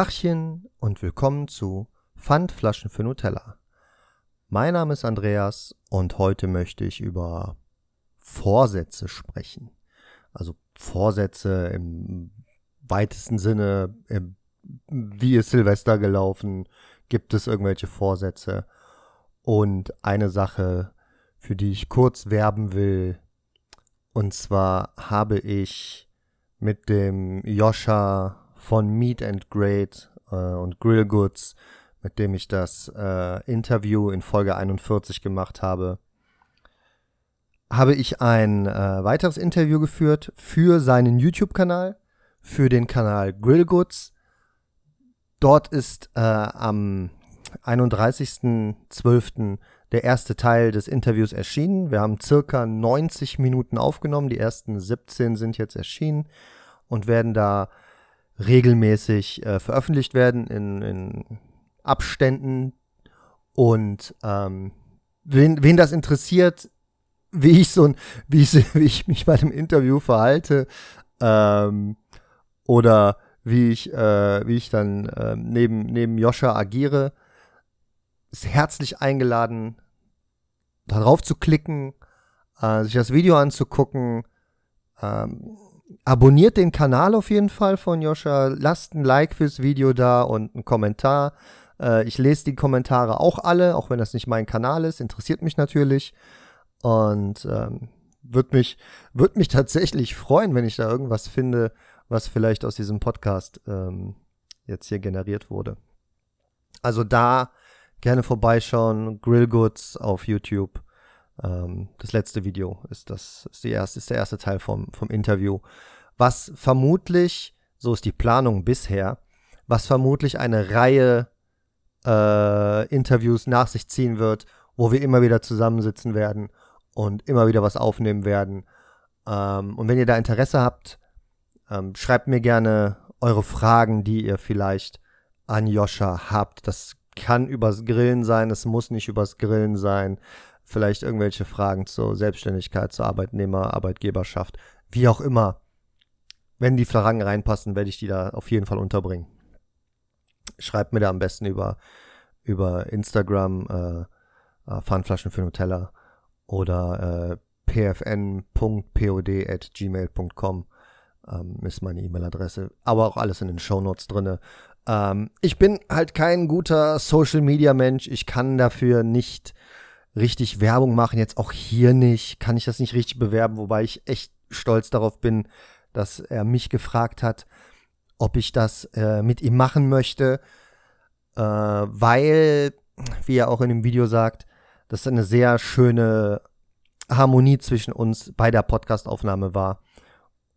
Tachchen und willkommen zu Pfandflaschen für Nutella. Mein Name ist Andreas und heute möchte ich über Vorsätze sprechen. Also Vorsätze im weitesten Sinne, wie ist Silvester gelaufen, gibt es irgendwelche Vorsätze. Und eine Sache, für die ich kurz werben will, und zwar habe ich mit dem Joscha von Meet and Great äh, und Grill Goods, mit dem ich das äh, Interview in Folge 41 gemacht habe, habe ich ein äh, weiteres Interview geführt für seinen YouTube-Kanal, für den Kanal Grill Goods. Dort ist äh, am 31.12. der erste Teil des Interviews erschienen. Wir haben circa 90 Minuten aufgenommen. Die ersten 17 sind jetzt erschienen und werden da regelmäßig äh, veröffentlicht werden in, in Abständen. Und ähm, wen, wen das interessiert, wie ich so ein, wie ich, wie ich mich bei dem Interview verhalte, ähm, oder wie ich, äh, wie ich dann äh, neben, neben Joscha agiere, ist herzlich eingeladen, darauf zu klicken, äh, sich das Video anzugucken. Ähm, abonniert den Kanal auf jeden Fall von Joscha, lasst ein Like fürs Video da und einen Kommentar. Äh, ich lese die Kommentare auch alle, auch wenn das nicht mein Kanal ist, interessiert mich natürlich. Und ähm, würde mich, würd mich tatsächlich freuen, wenn ich da irgendwas finde, was vielleicht aus diesem Podcast ähm, jetzt hier generiert wurde. Also da gerne vorbeischauen, Grillgoods auf YouTube. Ähm, das letzte Video ist das, ist, die erste, ist der erste Teil vom, vom Interview. Was vermutlich, so ist die Planung bisher, was vermutlich eine Reihe äh, Interviews nach sich ziehen wird, wo wir immer wieder zusammensitzen werden und immer wieder was aufnehmen werden. Ähm, und wenn ihr da Interesse habt, ähm, schreibt mir gerne eure Fragen, die ihr vielleicht an Joscha habt. Das kann übers Grillen sein, es muss nicht übers Grillen sein vielleicht irgendwelche Fragen zur Selbstständigkeit, zur Arbeitnehmer, Arbeitgeberschaft, wie auch immer. Wenn die Fragen reinpassen, werde ich die da auf jeden Fall unterbringen. Schreibt mir da am besten über, über Instagram äh, äh, Pfandflaschen für Nutella oder äh, pfn.pod.gmail.com ähm, ist meine E-Mail-Adresse. Aber auch alles in den Shownotes drinne. Ähm, ich bin halt kein guter Social-Media-Mensch. Ich kann dafür nicht richtig Werbung machen, jetzt auch hier nicht, kann ich das nicht richtig bewerben, wobei ich echt stolz darauf bin, dass er mich gefragt hat, ob ich das äh, mit ihm machen möchte, äh, weil, wie er auch in dem Video sagt, das eine sehr schöne Harmonie zwischen uns bei der Podcastaufnahme war.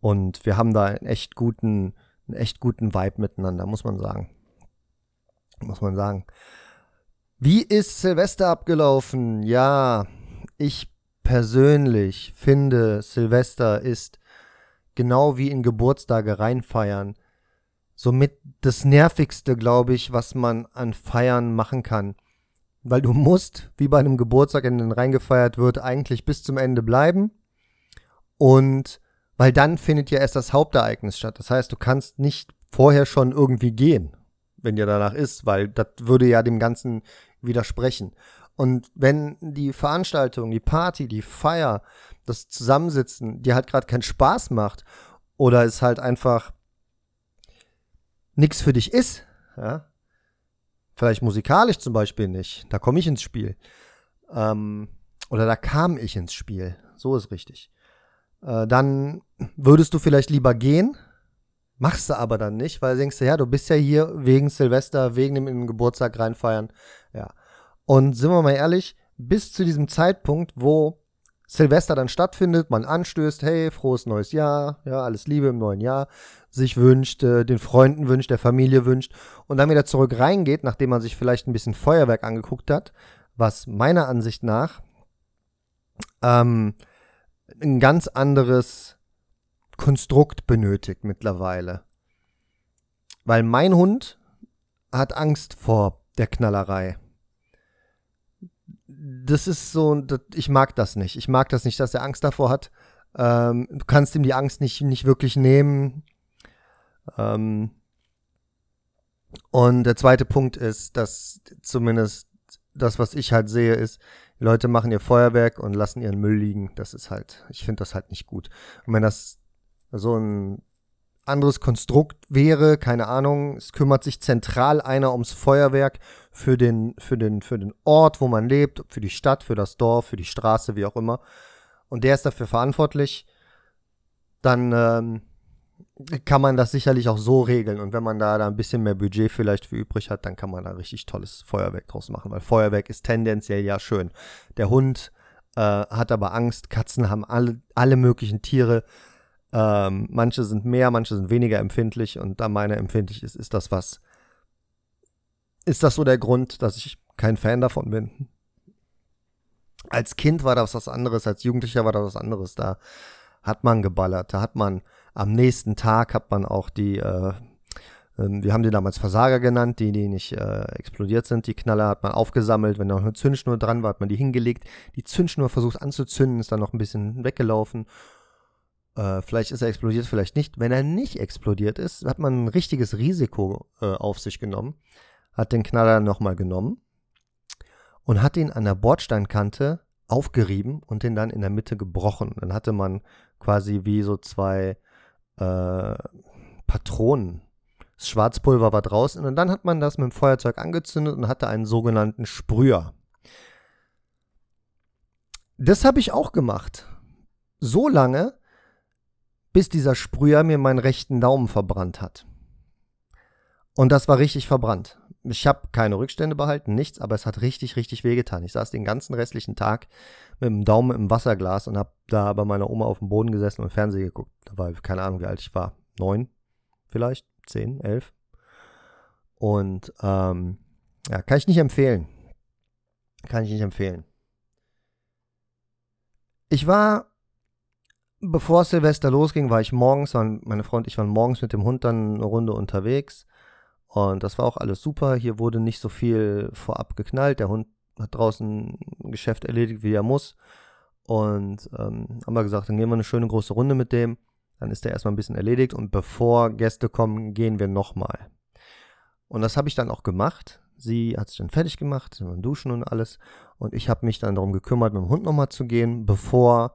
Und wir haben da einen echt guten, einen echt guten Vibe miteinander, muss man sagen. Muss man sagen. Wie ist Silvester abgelaufen? Ja, ich persönlich finde, Silvester ist genau wie in Geburtstage reinfeiern somit das nervigste, glaube ich, was man an Feiern machen kann. Weil du musst, wie bei einem Geburtstag, in den reingefeiert wird, eigentlich bis zum Ende bleiben. Und weil dann findet ja erst das Hauptereignis statt. Das heißt, du kannst nicht vorher schon irgendwie gehen, wenn dir danach ist, weil das würde ja dem Ganzen widersprechen. Und wenn die Veranstaltung, die Party, die Feier, das Zusammensitzen dir halt gerade keinen Spaß macht oder es halt einfach nichts für dich ist, ja, vielleicht musikalisch zum Beispiel nicht, da komme ich ins Spiel. Ähm, oder da kam ich ins Spiel, so ist richtig. Äh, dann würdest du vielleicht lieber gehen, machst du aber dann nicht, weil du denkst, ja, du bist ja hier wegen Silvester, wegen dem Geburtstag reinfeiern, ja. Und sind wir mal ehrlich, bis zu diesem Zeitpunkt, wo Silvester dann stattfindet, man anstößt, hey, frohes neues Jahr, ja, alles Liebe im neuen Jahr, sich wünscht, äh, den Freunden wünscht, der Familie wünscht und dann wieder zurück reingeht, nachdem man sich vielleicht ein bisschen Feuerwerk angeguckt hat, was meiner Ansicht nach ähm, ein ganz anderes Konstrukt benötigt mittlerweile. Weil mein Hund hat Angst vor der Knallerei das ist so, ich mag das nicht. Ich mag das nicht, dass er Angst davor hat. Ähm, du kannst ihm die Angst nicht, nicht wirklich nehmen. Ähm, Und der zweite Punkt ist, dass zumindest das, was ich halt sehe, ist, die Leute machen ihr Feuerwerk und lassen ihren Müll liegen. Das ist halt, ich finde das halt nicht gut. Und wenn das so ein anderes Konstrukt wäre, keine Ahnung, es kümmert sich zentral einer ums Feuerwerk für den, für den, für den Ort, wo man lebt, für die Stadt, für das Dorf, für die Straße, wie auch immer. Und der ist dafür verantwortlich, dann ähm, kann man das sicherlich auch so regeln. Und wenn man da, da ein bisschen mehr Budget vielleicht für übrig hat, dann kann man da richtig tolles Feuerwerk draus machen, weil Feuerwerk ist tendenziell ja schön. Der Hund äh, hat aber Angst, Katzen haben alle, alle möglichen Tiere. Ähm, manche sind mehr, manche sind weniger empfindlich und da meine empfindlich ist, ist das was. Ist das so der Grund, dass ich kein Fan davon bin? Als Kind war das was anderes, als Jugendlicher war das was anderes. Da hat man geballert, da hat man am nächsten Tag hat man auch die, äh, ähm, wir haben die damals Versager genannt, die, die nicht äh, explodiert sind. Die Knaller hat man aufgesammelt, wenn noch eine Zündschnur dran war, hat man die hingelegt. Die Zündschnur versucht anzuzünden, ist dann noch ein bisschen weggelaufen. Äh, vielleicht ist er explodiert, vielleicht nicht. Wenn er nicht explodiert ist, hat man ein richtiges Risiko äh, auf sich genommen. Hat den Knaller nochmal genommen und hat ihn an der Bordsteinkante aufgerieben und den dann in der Mitte gebrochen. Dann hatte man quasi wie so zwei äh, Patronen. Das Schwarzpulver war draußen und dann hat man das mit dem Feuerzeug angezündet und hatte einen sogenannten Sprüher. Das habe ich auch gemacht. So lange, bis dieser Sprüher mir meinen rechten Daumen verbrannt hat. Und das war richtig verbrannt. Ich habe keine Rückstände behalten, nichts, aber es hat richtig, richtig wehgetan. Ich saß den ganzen restlichen Tag mit dem Daumen im Wasserglas und habe da bei meiner Oma auf dem Boden gesessen und Fernsehen geguckt. Da war keine Ahnung, wie alt ich war. Neun, vielleicht, zehn, elf. Und ähm, ja, kann ich nicht empfehlen. Kann ich nicht empfehlen. Ich war, bevor Silvester losging, war ich morgens, waren meine Frau und ich waren morgens mit dem Hund dann eine Runde unterwegs und das war auch alles super. Hier wurde nicht so viel vorab geknallt. Der Hund hat draußen ein Geschäft erledigt, wie er muss. Und ähm, haben wir gesagt, dann gehen wir eine schöne große Runde mit dem. Dann ist der erstmal ein bisschen erledigt. Und bevor Gäste kommen, gehen wir nochmal. Und das habe ich dann auch gemacht. Sie hat sich dann fertig gemacht, sind duschen und alles. Und ich habe mich dann darum gekümmert, mit dem Hund nochmal zu gehen, bevor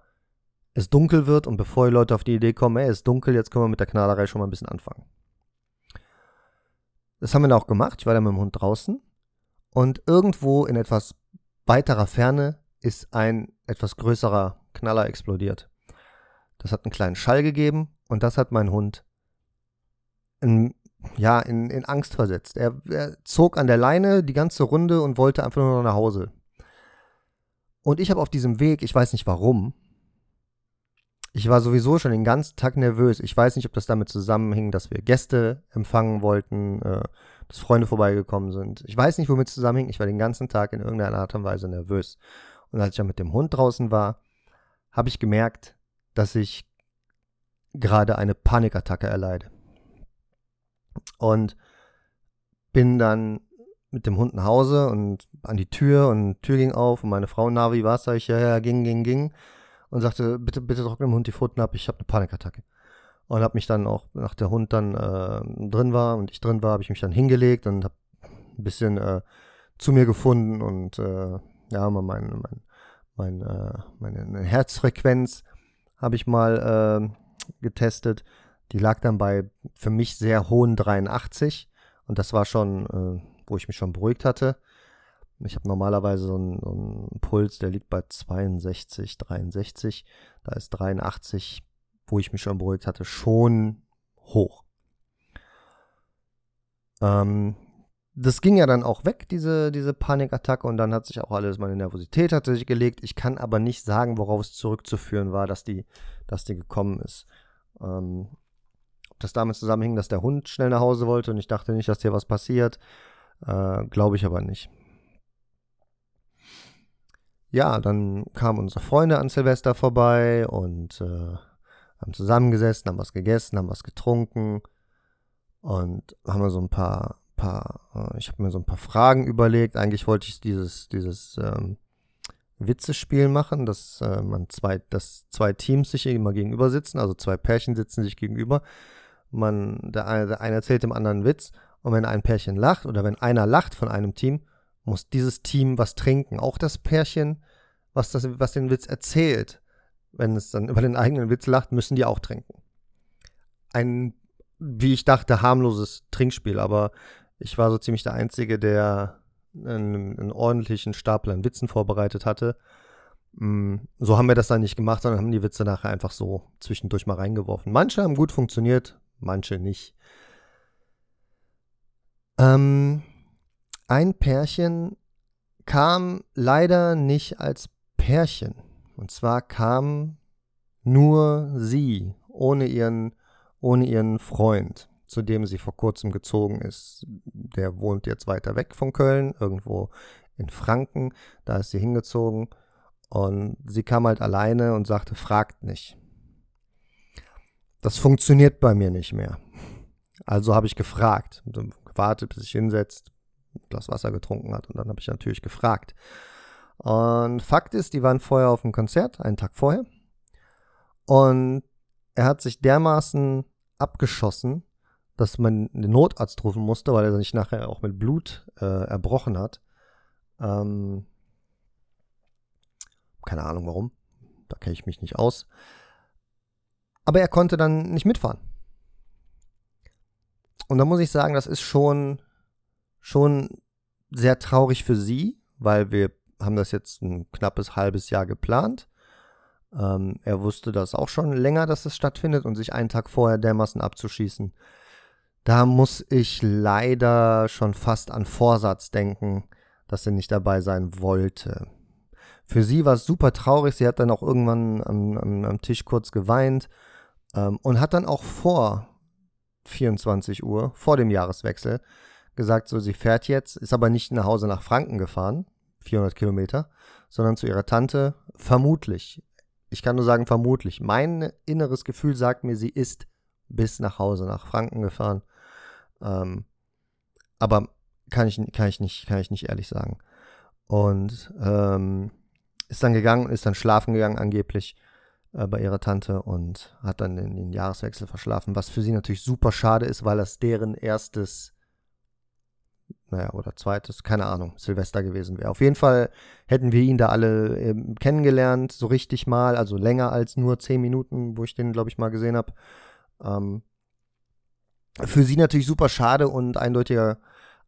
es dunkel wird und bevor die Leute auf die Idee kommen, ey, es ist dunkel, jetzt können wir mit der Knallerei schon mal ein bisschen anfangen. Das haben wir dann auch gemacht. Ich war dann mit dem Hund draußen. Und irgendwo in etwas weiterer Ferne ist ein etwas größerer Knaller explodiert. Das hat einen kleinen Schall gegeben und das hat mein Hund in, ja, in, in Angst versetzt. Er, er zog an der Leine die ganze Runde und wollte einfach nur noch nach Hause. Und ich habe auf diesem Weg, ich weiß nicht warum, ich war sowieso schon den ganzen Tag nervös. Ich weiß nicht, ob das damit zusammenhing, dass wir Gäste empfangen wollten, äh, dass Freunde vorbeigekommen sind. Ich weiß nicht, womit es zusammenhing. Ich war den ganzen Tag in irgendeiner Art und Weise nervös. Und als ich dann mit dem Hund draußen war, habe ich gemerkt, dass ich gerade eine Panikattacke erleide. Und bin dann mit dem Hund nach Hause und an die Tür und die Tür ging auf und meine Frau, na, wie war's? Sag ich, ja, ja, ging, ging, ging und sagte, bitte, bitte trockne dem Hund die Pfoten ab, ich habe eine Panikattacke. Und habe mich dann auch, nach der Hund dann äh, drin war und ich drin war, habe ich mich dann hingelegt und habe ein bisschen äh, zu mir gefunden und äh, ja, mal mein, mein, mein, äh, meine Herzfrequenz habe ich mal äh, getestet. Die lag dann bei für mich sehr hohen 83 und das war schon, äh, wo ich mich schon beruhigt hatte. Ich habe normalerweise so einen, so einen, Puls, der liegt bei 62, 63. Da ist 83, wo ich mich schon beruhigt hatte, schon hoch. Ähm, das ging ja dann auch weg, diese, diese Panikattacke, und dann hat sich auch alles, meine Nervosität hatte sich gelegt. Ich kann aber nicht sagen, worauf es zurückzuführen war, dass die, dass die gekommen ist. Ähm, ob das damit zusammenhing, dass der Hund schnell nach Hause wollte und ich dachte nicht, dass dir was passiert, äh, glaube ich aber nicht ja, dann kamen unsere Freunde an Silvester vorbei und äh, haben zusammengesessen, haben was gegessen, haben was getrunken und haben wir so ein paar, paar äh, ich habe mir so ein paar Fragen überlegt. Eigentlich wollte ich dieses, dieses ähm, Witzespiel machen, dass äh, man zwei, dass zwei Teams sich immer gegenüber sitzen, also zwei Pärchen sitzen sich gegenüber. Man, der eine, der eine erzählt dem anderen einen Witz Und wenn ein Pärchen lacht oder wenn einer lacht von einem Team, muss dieses Team was trinken. Auch das Pärchen, was, das, was den Witz erzählt, wenn es dann über den eigenen Witz lacht, müssen die auch trinken. Ein, wie ich dachte, harmloses Trinkspiel, aber ich war so ziemlich der Einzige, der einen, einen ordentlichen Stapel an Witzen vorbereitet hatte. Mm, so haben wir das dann nicht gemacht, sondern haben die Witze nachher einfach so zwischendurch mal reingeworfen. Manche haben gut funktioniert, manche nicht. Ähm, ein Pärchen kam leider nicht als Pärchen. Und zwar kam nur sie, ohne ihren, ohne ihren Freund, zu dem sie vor kurzem gezogen ist. Der wohnt jetzt weiter weg von Köln, irgendwo in Franken. Da ist sie hingezogen. Und sie kam halt alleine und sagte, fragt nicht. Das funktioniert bei mir nicht mehr. Also habe ich gefragt, gewartet, bis sich hinsetzt, Glas Wasser getrunken hat und dann habe ich natürlich gefragt. Und Fakt ist, die waren vorher auf dem Konzert, einen Tag vorher. Und er hat sich dermaßen abgeschossen, dass man den Notarzt rufen musste, weil er sich nachher auch mit Blut äh, erbrochen hat. Ähm, keine Ahnung warum. Da kenne ich mich nicht aus. Aber er konnte dann nicht mitfahren. Und da muss ich sagen, das ist schon, schon sehr traurig für sie, weil wir haben das jetzt ein knappes halbes Jahr geplant. Ähm, er wusste das auch schon länger, dass es stattfindet und sich einen Tag vorher dermaßen abzuschießen. Da muss ich leider schon fast an Vorsatz denken, dass er nicht dabei sein wollte. Für sie war es super traurig. Sie hat dann auch irgendwann am, am, am Tisch kurz geweint ähm, und hat dann auch vor 24 Uhr, vor dem Jahreswechsel, gesagt, so sie fährt jetzt, ist aber nicht nach Hause nach Franken gefahren, 400 Kilometer, sondern zu ihrer Tante, vermutlich. Ich kann nur sagen, vermutlich. Mein inneres Gefühl sagt mir, sie ist bis nach Hause nach Franken gefahren. Ähm, aber kann ich, kann, ich nicht, kann ich nicht ehrlich sagen. Und ähm, ist dann gegangen, ist dann schlafen gegangen angeblich äh, bei ihrer Tante und hat dann den, den, Jahreswechsel verschlafen, was für sie natürlich super schade ist, weil das deren erstes, naja, oder zweites, keine Ahnung, Silvester gewesen wäre. Auf jeden Fall hätten wir ihn da alle ähm, kennengelernt, so richtig mal, also länger als nur zehn Minuten, wo ich den, glaube ich, mal gesehen habe. Ähm, für sie natürlich super schade und eindeutiger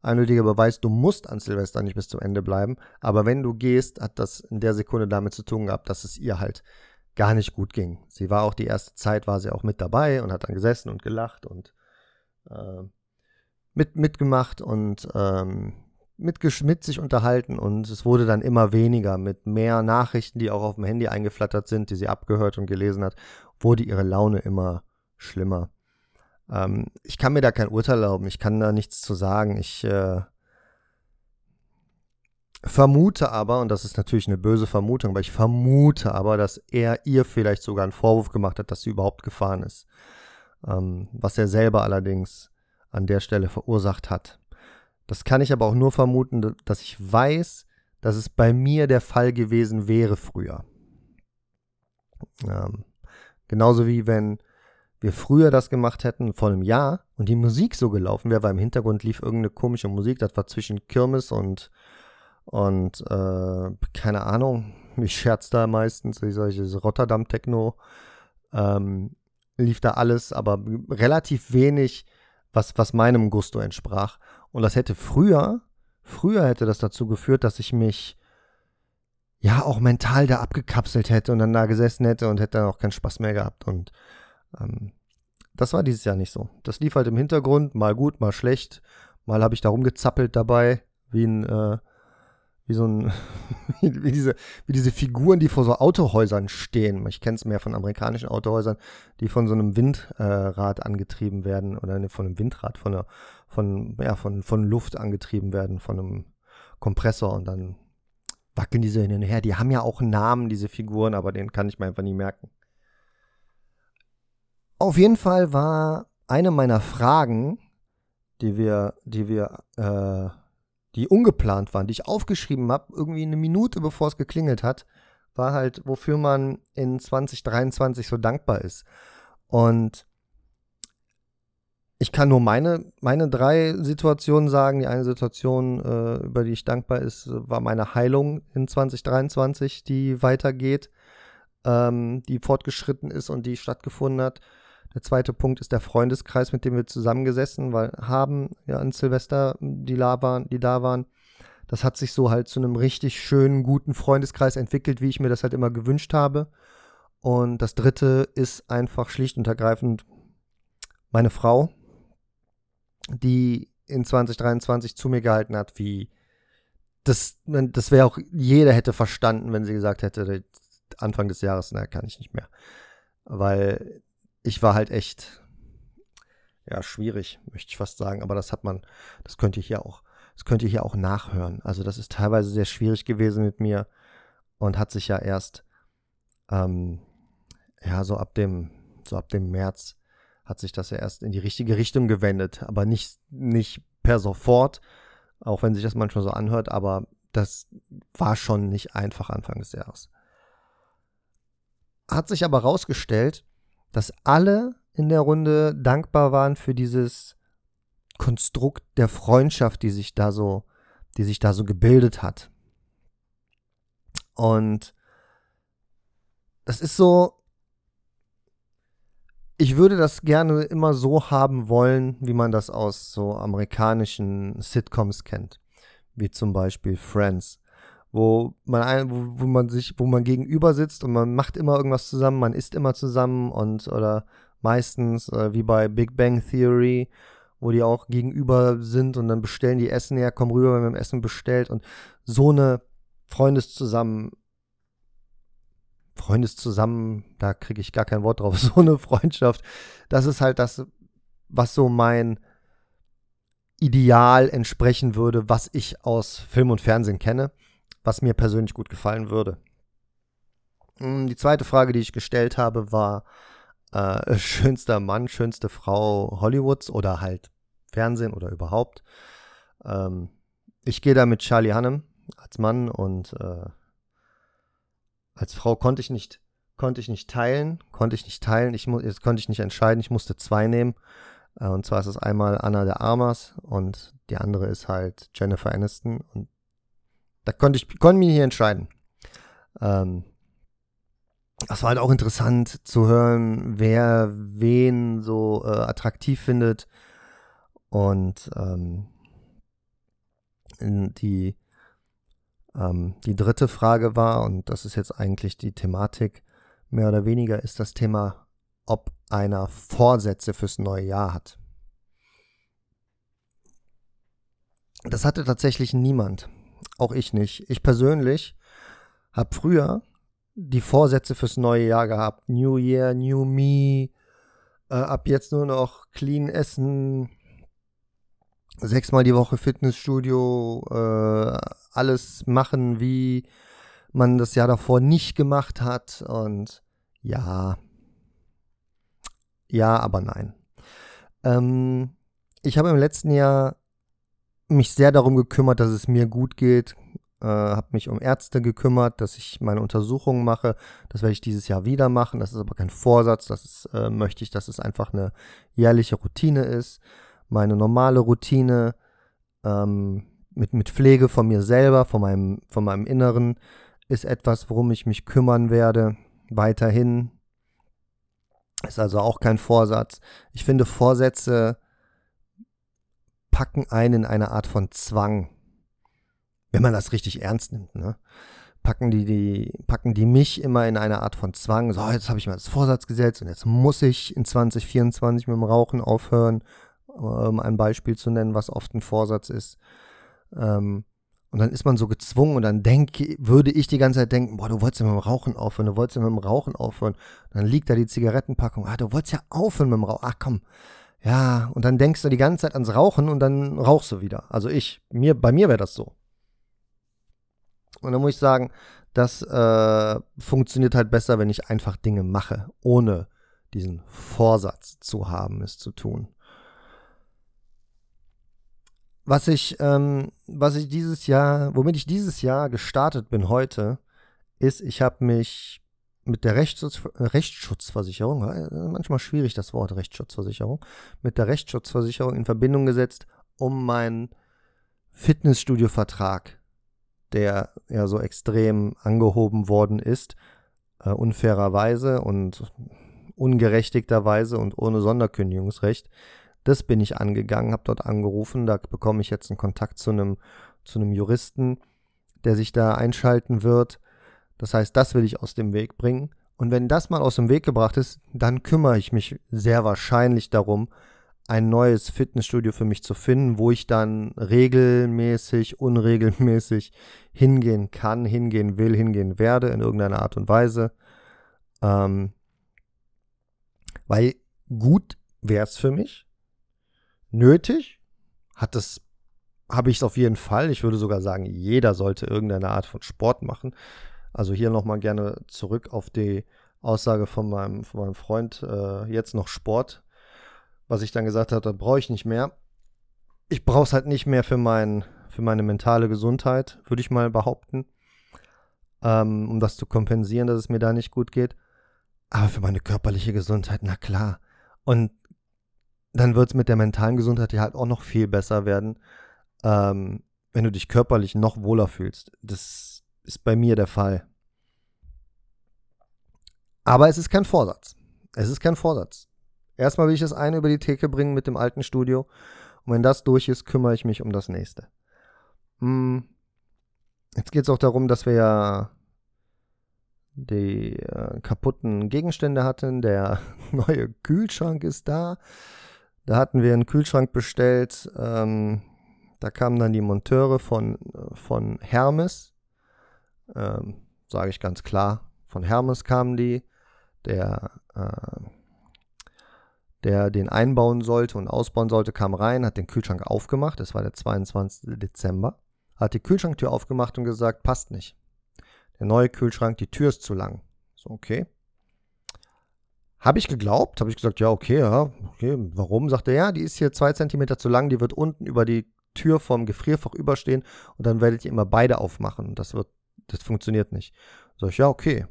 eindeutiger Beweis, du musst an Silvester nicht bis zum Ende bleiben. Aber wenn du gehst, hat das in der Sekunde damit zu tun gehabt, dass es ihr halt gar nicht gut ging. Sie war auch die erste Zeit, war sie auch mit dabei und hat dann gesessen und gelacht und äh, mit, mitgemacht und ähm, mit, mit sich unterhalten und es wurde dann immer weniger mit mehr Nachrichten, die auch auf dem Handy eingeflattert sind, die sie abgehört und gelesen hat, wurde ihre Laune immer schlimmer. Ähm, ich kann mir da kein Urteil erlauben, ich kann da nichts zu sagen. Ich äh, vermute aber, und das ist natürlich eine böse Vermutung, aber ich vermute aber, dass er ihr vielleicht sogar einen Vorwurf gemacht hat, dass sie überhaupt gefahren ist. Ähm, was er selber allerdings an der Stelle verursacht hat. Das kann ich aber auch nur vermuten, dass ich weiß, dass es bei mir der Fall gewesen wäre früher. Ähm, genauso wie wenn wir früher das gemacht hätten, vor einem Jahr, und die Musik so gelaufen wäre, weil im Hintergrund lief irgendeine komische Musik, das war zwischen Kirmes und, und äh, keine Ahnung, ich scherz da meistens, ich sage, Rotterdam-Techno, ähm, lief da alles, aber relativ wenig, was, was meinem Gusto entsprach. Und das hätte früher, früher hätte das dazu geführt, dass ich mich ja auch mental da abgekapselt hätte und dann da gesessen hätte und hätte dann auch keinen Spaß mehr gehabt. Und ähm, das war dieses Jahr nicht so. Das lief halt im Hintergrund, mal gut, mal schlecht. Mal habe ich da rumgezappelt dabei, wie ein, äh, wie so ein, wie, diese, wie diese Figuren, die vor so Autohäusern stehen. Ich kenne es mehr von amerikanischen Autohäusern, die von so einem Windrad äh, angetrieben werden oder ne, von einem Windrad, von, einer, von, ja, von, von Luft angetrieben werden, von einem Kompressor und dann wackeln diese hin und her. Die haben ja auch Namen, diese Figuren, aber den kann ich mir einfach nie merken. Auf jeden Fall war eine meiner Fragen, die wir, die wir, äh, die ungeplant waren, die ich aufgeschrieben habe, irgendwie eine Minute bevor es geklingelt hat, war halt, wofür man in 2023 so dankbar ist. Und ich kann nur meine, meine drei Situationen sagen. Die eine Situation, äh, über die ich dankbar ist, war meine Heilung in 2023, die weitergeht, ähm, die fortgeschritten ist und die stattgefunden hat. Der zweite Punkt ist der Freundeskreis, mit dem wir zusammengesessen weil, haben, ja, an Silvester, die da waren, die da waren. Das hat sich so halt zu einem richtig schönen, guten Freundeskreis entwickelt, wie ich mir das halt immer gewünscht habe. Und das dritte ist einfach schlicht und ergreifend meine Frau, die in 2023 zu mir gehalten hat, wie das, das wäre auch, jeder hätte verstanden, wenn sie gesagt hätte, Anfang des Jahres, na, kann ich nicht mehr. Weil ich war halt echt, ja, schwierig, möchte ich fast sagen, aber das hat man, das könnte ich ja auch, das könnt ihr hier auch nachhören. Also das ist teilweise sehr schwierig gewesen mit mir und hat sich ja erst, ähm, ja, so ab dem, so ab dem März hat sich das ja erst in die richtige Richtung gewendet, aber nicht, nicht per sofort, auch wenn sich das manchmal so anhört, aber das war schon nicht einfach Anfang des Jahres. Hat sich aber herausgestellt, dass alle in der Runde dankbar waren für dieses Konstrukt der Freundschaft, die sich da so, die sich da so gebildet hat. Und das ist so, ich würde das gerne immer so haben wollen, wie man das aus so amerikanischen Sitcoms kennt, wie zum Beispiel Friends, wo man ein, wo, wo, man sich, wo man gegenüber sitzt und man macht immer irgendwas zusammen, man isst immer zusammen und oder meistens äh, wie bei Big Bang Theory, wo die auch gegenüber sind und dann bestellen die Essen her, kommen rüber, wenn man Essen bestellt und so eine Freundeszusammen Freundes zusammen, da kriege ich gar kein Wort drauf, so eine Freundschaft, das ist halt das, was so mein Ideal entsprechen würde, was ich aus Film und Fernsehen kenne, was mir persönlich gut gefallen würde. Hm, die zweite Frage, die ich gestellt habe, war äh, schönster Mann, schönste Frau Hollywoods oder halt Fernsehen oder überhaupt. Ähm, ich gehe da mit Charlie Hannem als Mann und äh, als Frau konnte ich nicht, konnte ich nicht teilen, konnte ich nicht teilen, ich jetzt konnte ich nicht entscheiden, ich musste zwei nehmen. Äh, und zwar ist es einmal Anna de Armas und die andere ist halt Jennifer Aniston. Und da konnte ich, konnte mich hier entscheiden. Ähm, das war halt auch interessant zu hören, wer wen so äh, attraktiv findet. Und ähm, die ähm, die dritte Frage war, und das ist jetzt eigentlich die Thematik, mehr oder weniger ist das Thema, ob einer Vorsätze fürs neue Jahr hat. Das hatte tatsächlich niemand. Auch ich nicht. Ich persönlich habe früher die Vorsätze fürs neue Jahr gehabt. New Year, New Me. Äh, ab jetzt nur noch clean essen, sechsmal die Woche Fitnessstudio, äh, alles machen, wie man das Jahr davor nicht gemacht hat. Und ja, ja, aber nein. Ähm, ich habe im letzten Jahr mich sehr darum gekümmert, dass es mir gut geht. Äh, habe mich um Ärzte gekümmert, dass ich meine Untersuchungen mache. Das werde ich dieses Jahr wieder machen. Das ist aber kein Vorsatz. Das ist, äh, möchte ich, dass es einfach eine jährliche Routine ist meine normale Routine ähm, mit, mit Pflege von mir selber, von meinem, von meinem Inneren, ist etwas, worum ich mich kümmern werde, weiterhin. Ist also auch kein Vorsatz. Ich finde, Vorsätze packen einen in eine Art von Zwang. Wenn man das richtig ernst nimmt, ne? Packen die, die, packen die mich immer in eine Art von Zwang. So, jetzt habe ich mal das Vorsatz gesetzt und jetzt muss ich in 2024 mit dem Rauchen aufhören um ein Beispiel zu nennen, was oft ein Vorsatz ist. Ähm, und dann ist man so gezwungen und dann denke, würde ich die ganze Zeit denken, boah, du wolltest ja mit dem Rauchen aufhören, du wolltest ja mit dem Rauchen aufhören. Und dann liegt da die Zigarettenpackung, ah, du wolltest ja aufhören mit dem Rauchen, ach komm. Ja, und dann denkst du die ganze Zeit ans Rauchen und dann rauchst du wieder. Also ich, mir, bei mir wäre das so. Und dann muss ich sagen, das äh, funktioniert halt besser, wenn ich einfach Dinge mache, ohne diesen Vorsatz zu haben, es zu tun. Was ich, ähm, was ich dieses Jahr, womit ich dieses Jahr gestartet bin heute, ist, ich habe mich mit der Rechtsschutz, Rechtsschutzversicherung, äh, manchmal schwierig das Wort Rechtsschutzversicherung, mit der Rechtsschutzversicherung in Verbindung gesetzt, um meinen Fitnessstudio-Vertrag, der ja so extrem angehoben worden ist, äh, unfairerweise und ungerechtigterweise und ohne Sonderkündigungsrecht, das bin ich angegangen, habe dort angerufen, da bekomme ich jetzt einen Kontakt zu einem, zu einem Juristen, der sich da einschalten wird das heißt, das will ich aus dem Weg bringen. Und wenn das mal aus dem Weg gebracht ist, dann kümmere ich mich sehr wahrscheinlich darum, ein neues Fitnessstudio für mich zu finden, wo ich dann regelmäßig, unregelmäßig hingehen kann, hingehen will, hingehen werde in irgendeiner Art und Weise. Ähm, weil gut wäre es für mich. Nötig hat es, habe ich es auf jeden Fall. Ich würde sogar sagen, jeder sollte irgendeine Art von Sport machen. Also hier nochmal gerne zurück auf die Aussage von meinem, von meinem Freund, äh, jetzt noch Sport, was ich dann gesagt habe, da brauche ich nicht mehr. Ich brauche es halt nicht mehr für, mein, für meine mentale Gesundheit, würde ich mal behaupten, ähm, um das zu kompensieren, dass es mir da nicht gut geht. Aber für meine körperliche Gesundheit, na klar. Und dann wird es mit der mentalen Gesundheit ja halt auch noch viel besser werden, ähm, wenn du dich körperlich noch wohler fühlst. Das ist bei mir der Fall. Aber es ist kein Vorsatz. Es ist kein Vorsatz. Erstmal will ich das eine über die Theke bringen mit dem alten Studio. Und wenn das durch ist, kümmere ich mich um das nächste. Hm. Jetzt geht es auch darum, dass wir ja die äh, kaputten Gegenstände hatten. Der neue Kühlschrank ist da. Da hatten wir einen Kühlschrank bestellt. Ähm, da kamen dann die Monteure von, äh, von Hermes ähm, sage ich ganz klar. Von Hermes kamen die, der, äh, der den einbauen sollte und ausbauen sollte, kam rein, hat den Kühlschrank aufgemacht. Das war der 22. Dezember. Hat die Kühlschranktür aufgemacht und gesagt, passt nicht. Der neue Kühlschrank, die Tür ist zu lang. So, okay. Habe ich geglaubt, habe ich gesagt, ja, okay, ja, okay. Warum? Sagt er, ja, die ist hier zwei Zentimeter zu lang, die wird unten über die Tür vom Gefrierfach überstehen und dann werdet ihr immer beide aufmachen. Das wird das funktioniert nicht. Sag ich, ja, okay.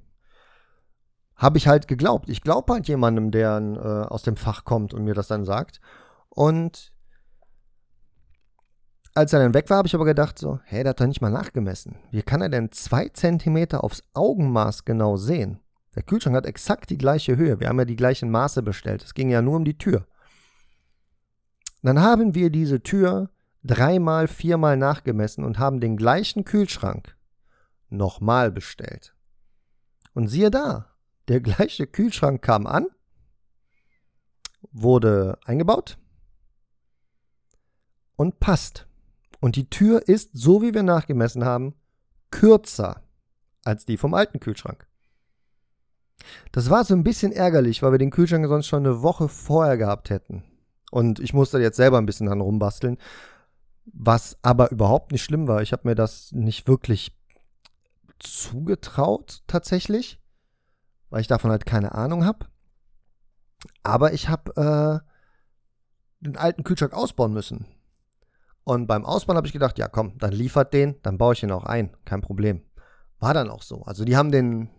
Habe ich halt geglaubt. Ich glaube halt jemandem, der äh, aus dem Fach kommt und mir das dann sagt. Und als er dann weg war, habe ich aber gedacht, so, hey, der hat doch nicht mal nachgemessen. Wie kann er denn zwei Zentimeter aufs Augenmaß genau sehen? Der Kühlschrank hat exakt die gleiche Höhe. Wir haben ja die gleichen Maße bestellt. Es ging ja nur um die Tür. Dann haben wir diese Tür dreimal, viermal nachgemessen und haben den gleichen Kühlschrank nochmal bestellt. Und siehe da, der gleiche Kühlschrank kam an, wurde eingebaut und passt. Und die Tür ist, so wie wir nachgemessen haben, kürzer als die vom alten Kühlschrank. Das war so ein bisschen ärgerlich, weil wir den Kühlschrank sonst schon eine Woche vorher gehabt hätten. Und ich musste jetzt selber ein bisschen dran rumbasteln, was aber überhaupt nicht schlimm war. Ich habe mir das nicht wirklich zugetraut tatsächlich, weil ich davon halt keine Ahnung habe. Aber ich habe äh, den alten Kühlschrank ausbauen müssen. Und beim Ausbauen habe ich gedacht, ja komm, dann liefert den, dann baue ich ihn auch ein, kein Problem. War dann auch so. Also die haben den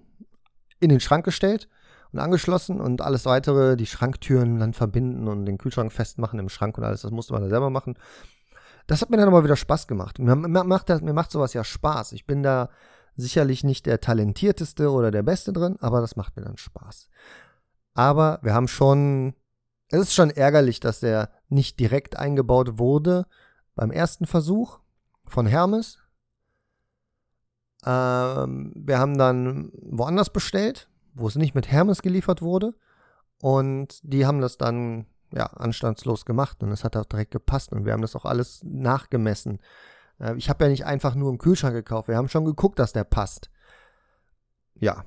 in den Schrank gestellt und angeschlossen und alles weitere, die Schranktüren dann verbinden und den Kühlschrank festmachen im Schrank und alles, das musste man da selber machen. Das hat mir dann aber wieder Spaß gemacht. Mir, macht, das, mir macht sowas ja Spaß. Ich bin da sicherlich nicht der talentierteste oder der Beste drin, aber das macht mir dann Spaß. Aber wir haben schon, es ist schon ärgerlich, dass der nicht direkt eingebaut wurde beim ersten Versuch von Hermes. Ähm, wir haben dann woanders bestellt, wo es nicht mit Hermes geliefert wurde. Und die haben das dann ja, anstandslos gemacht und es hat auch direkt gepasst und wir haben das auch alles nachgemessen. Äh, ich habe ja nicht einfach nur einen Kühlschrank gekauft. Wir haben schon geguckt, dass der passt. Ja.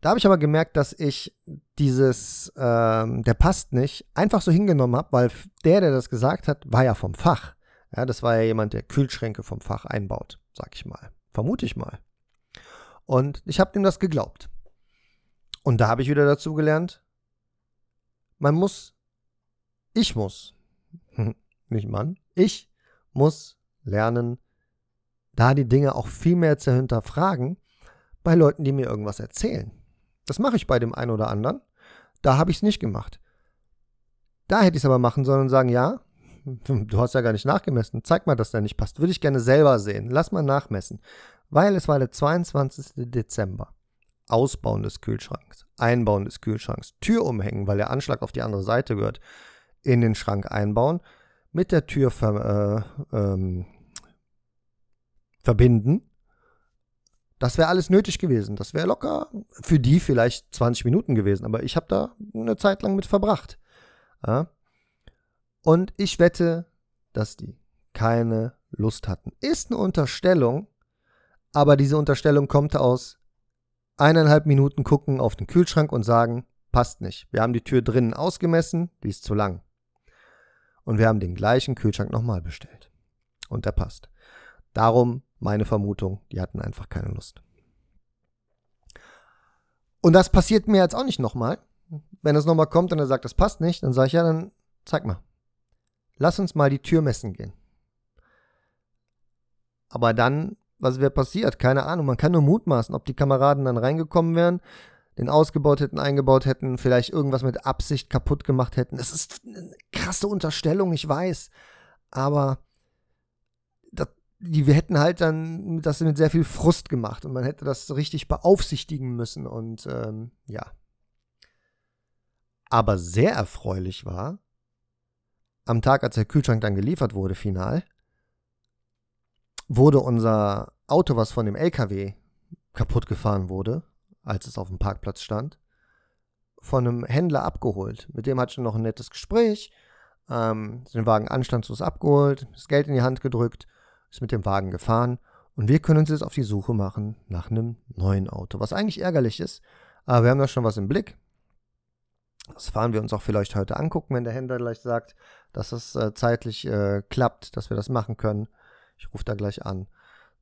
Da habe ich aber gemerkt, dass ich dieses, ähm, der passt nicht, einfach so hingenommen habe, weil der, der das gesagt hat, war ja vom Fach. Ja, das war ja jemand, der Kühlschränke vom Fach einbaut, sag ich mal. Vermute ich mal. Und ich habe ihm das geglaubt. Und da habe ich wieder dazu gelernt, man muss, ich muss, nicht Mann, ich muss lernen, da die Dinge auch viel mehr zu hinterfragen, bei Leuten, die mir irgendwas erzählen. Das mache ich bei dem einen oder anderen. Da habe ich es nicht gemacht. Da hätte ich es aber machen sollen und sagen, ja, du hast ja gar nicht nachgemessen. Zeig mal, dass der nicht passt. Würde ich gerne selber sehen. Lass mal nachmessen. Weil es war der 22. Dezember. Ausbauen des Kühlschranks, Einbauen des Kühlschranks, Tür umhängen, weil der Anschlag auf die andere Seite gehört, in den Schrank einbauen, mit der Tür ver, äh, ähm, verbinden. Das wäre alles nötig gewesen. Das wäre locker für die vielleicht 20 Minuten gewesen, aber ich habe da eine Zeit lang mit verbracht. Ja? Und ich wette, dass die keine Lust hatten. Ist eine Unterstellung, aber diese Unterstellung kommt aus eineinhalb Minuten gucken auf den Kühlschrank und sagen, passt nicht. Wir haben die Tür drinnen ausgemessen, die ist zu lang. Und wir haben den gleichen Kühlschrank nochmal bestellt. Und der passt. Darum meine Vermutung, die hatten einfach keine Lust. Und das passiert mir jetzt auch nicht nochmal. Wenn es nochmal kommt und er sagt, das passt nicht, dann sage ich, ja, dann zeig mal. Lass uns mal die Tür messen gehen. Aber dann, was wäre passiert? Keine Ahnung. Man kann nur mutmaßen, ob die Kameraden dann reingekommen wären, den ausgebaut hätten, eingebaut hätten, vielleicht irgendwas mit Absicht kaputt gemacht hätten. Das ist eine krasse Unterstellung, ich weiß. Aber das, die, wir hätten halt dann das mit sehr viel Frust gemacht und man hätte das richtig beaufsichtigen müssen und ähm, ja. Aber sehr erfreulich war, am Tag, als der Kühlschrank dann geliefert wurde, final, wurde unser Auto, was von dem LKW kaputt gefahren wurde, als es auf dem Parkplatz stand, von einem Händler abgeholt. Mit dem hatte ich noch ein nettes Gespräch, ähm, den Wagen anstandslos abgeholt, das Geld in die Hand gedrückt, ist mit dem Wagen gefahren und wir können uns jetzt auf die Suche machen nach einem neuen Auto, was eigentlich ärgerlich ist, aber wir haben da schon was im Blick. Das fahren wir uns auch vielleicht heute angucken, wenn der Händler gleich sagt, dass es äh, zeitlich äh, klappt, dass wir das machen können. Ich rufe da gleich an.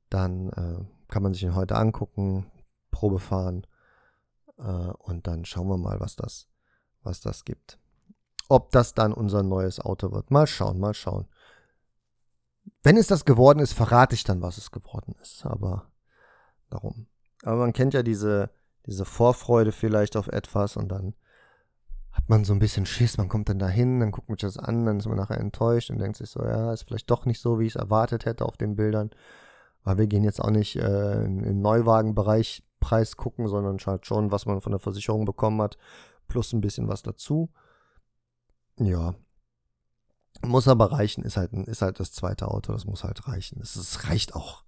Dann äh, kann man sich ihn heute angucken, Probe fahren äh, und dann schauen wir mal, was das, was das gibt. Ob das dann unser neues Auto wird. Mal schauen, mal schauen. Wenn es das geworden ist, verrate ich dann, was es geworden ist. Aber darum. Aber man kennt ja diese, diese Vorfreude vielleicht auf etwas und dann hat man so ein bisschen Schiss, man kommt dann dahin, dann guckt man sich das an, dann ist man nachher enttäuscht und denkt sich so, ja, ist vielleicht doch nicht so, wie ich es erwartet hätte auf den Bildern. Weil wir gehen jetzt auch nicht äh, im Neuwagenbereich Preis gucken, sondern halt schon, was man von der Versicherung bekommen hat, plus ein bisschen was dazu. Ja. Muss aber reichen, ist halt, ist halt das zweite Auto, das muss halt reichen. Es, reicht auch.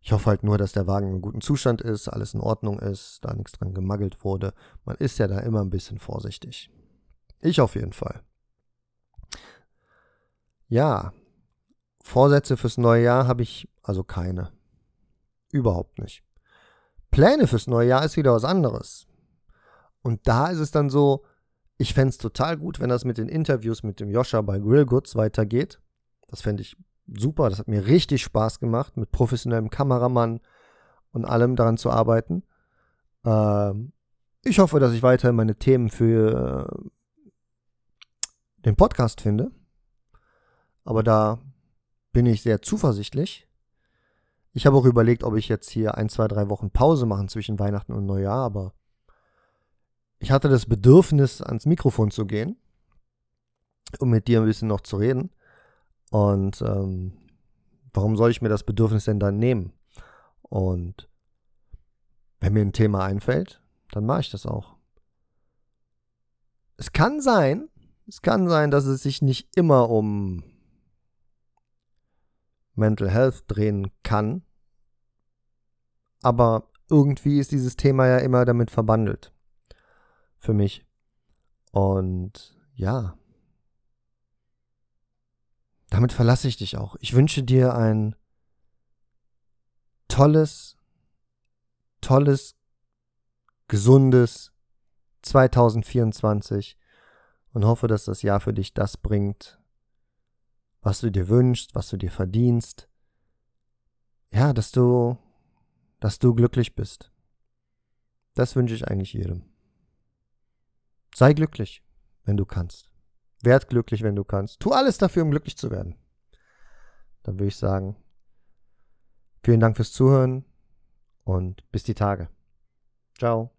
Ich hoffe halt nur, dass der Wagen in gutem Zustand ist, alles in Ordnung ist, da nichts dran gemaggelt wurde. Man ist ja da immer ein bisschen vorsichtig. Ich auf jeden Fall. Ja, Vorsätze fürs neue Jahr habe ich also keine. Überhaupt nicht. Pläne fürs neue Jahr ist wieder was anderes. Und da ist es dann so, ich fände es total gut, wenn das mit den Interviews mit dem Joscha bei Grill Goods weitergeht. Das fände ich super. Das hat mir richtig Spaß gemacht, mit professionellem Kameramann und allem daran zu arbeiten. Ähm, ich hoffe, dass ich weiterhin meine Themen für äh, den Podcast finde. Aber da bin ich sehr zuversichtlich. Ich habe auch überlegt, ob ich jetzt hier ein, zwei, drei Wochen Pause machen zwischen Weihnachten und Neujahr, aber ich hatte das Bedürfnis, ans Mikrofon zu gehen, um mit dir ein bisschen noch zu reden. Und ähm, warum soll ich mir das Bedürfnis denn dann nehmen? Und wenn mir ein Thema einfällt, dann mache ich das auch. Es kann sein, es kann sein, dass es sich nicht immer um Mental Health drehen kann, aber irgendwie ist dieses Thema ja immer damit verbandelt. Für mich. Und ja, damit verlasse ich dich auch. Ich wünsche dir ein tolles, tolles, gesundes 2024 und hoffe, dass das Jahr für dich das bringt, was du dir wünschst, was du dir verdienst. Ja, dass du, dass du glücklich bist. Das wünsche ich eigentlich jedem. Sei glücklich, wenn du kannst. Werd glücklich, wenn du kannst. Tu alles dafür, um glücklich zu werden. Dann würde ich sagen, vielen Dank fürs Zuhören und bis die Tage. Ciao.